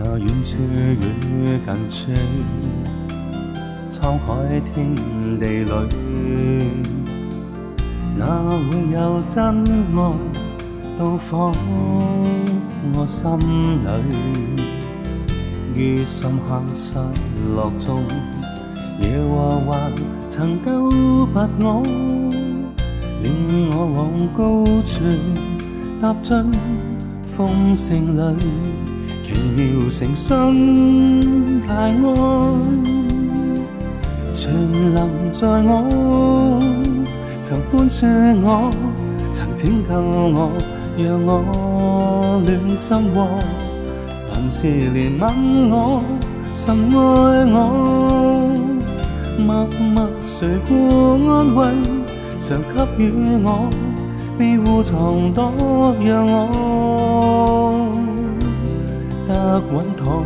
那遠處與近處，沧海天地裏，哪會有真愛到访我心裏？於深寒失落中，夜話還曾勾拔我，令我往高處踏進風聲裏。妙誠信大愛，長臨在我，曾寬恕我，曾拯救我，讓我暖心窩。神是憐憫我，神愛我，默默垂顧安慰，常給予我，庇護藏躲，讓我。滚烫。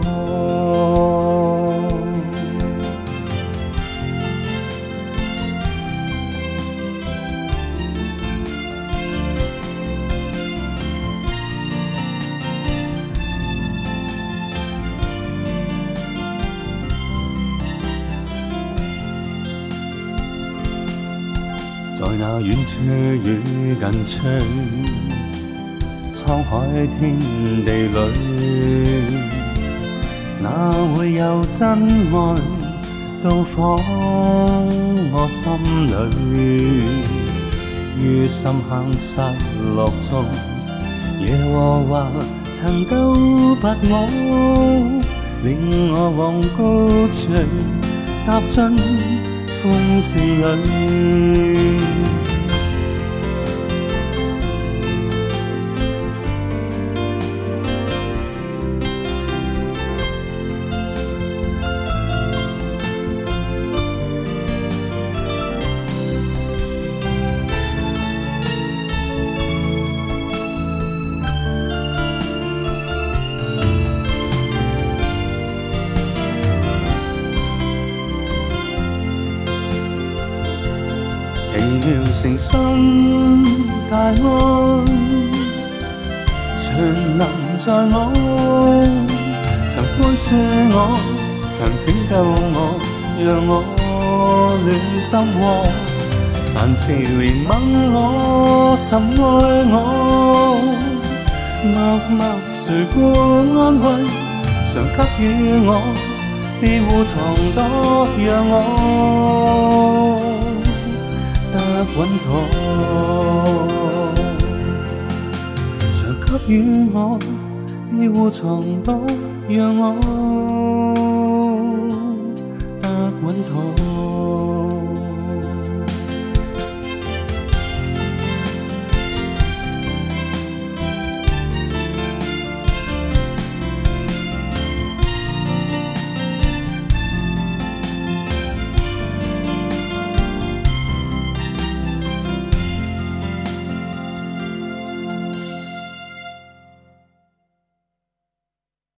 在那远处与近窗。沧海天地里，哪会有真爱到访我心里？于深坑失落中，耶和华曾救拔我，令我往高处踏进风笑里。妙诚心大安，全能在我，曾宽恕我，曾拯救我，让我暖心窝。神是怜悯我，甚爱我，默默垂顾安慰，常给予我，庇护藏躲，让我。滚烫，常给予我庇护从躲，让我。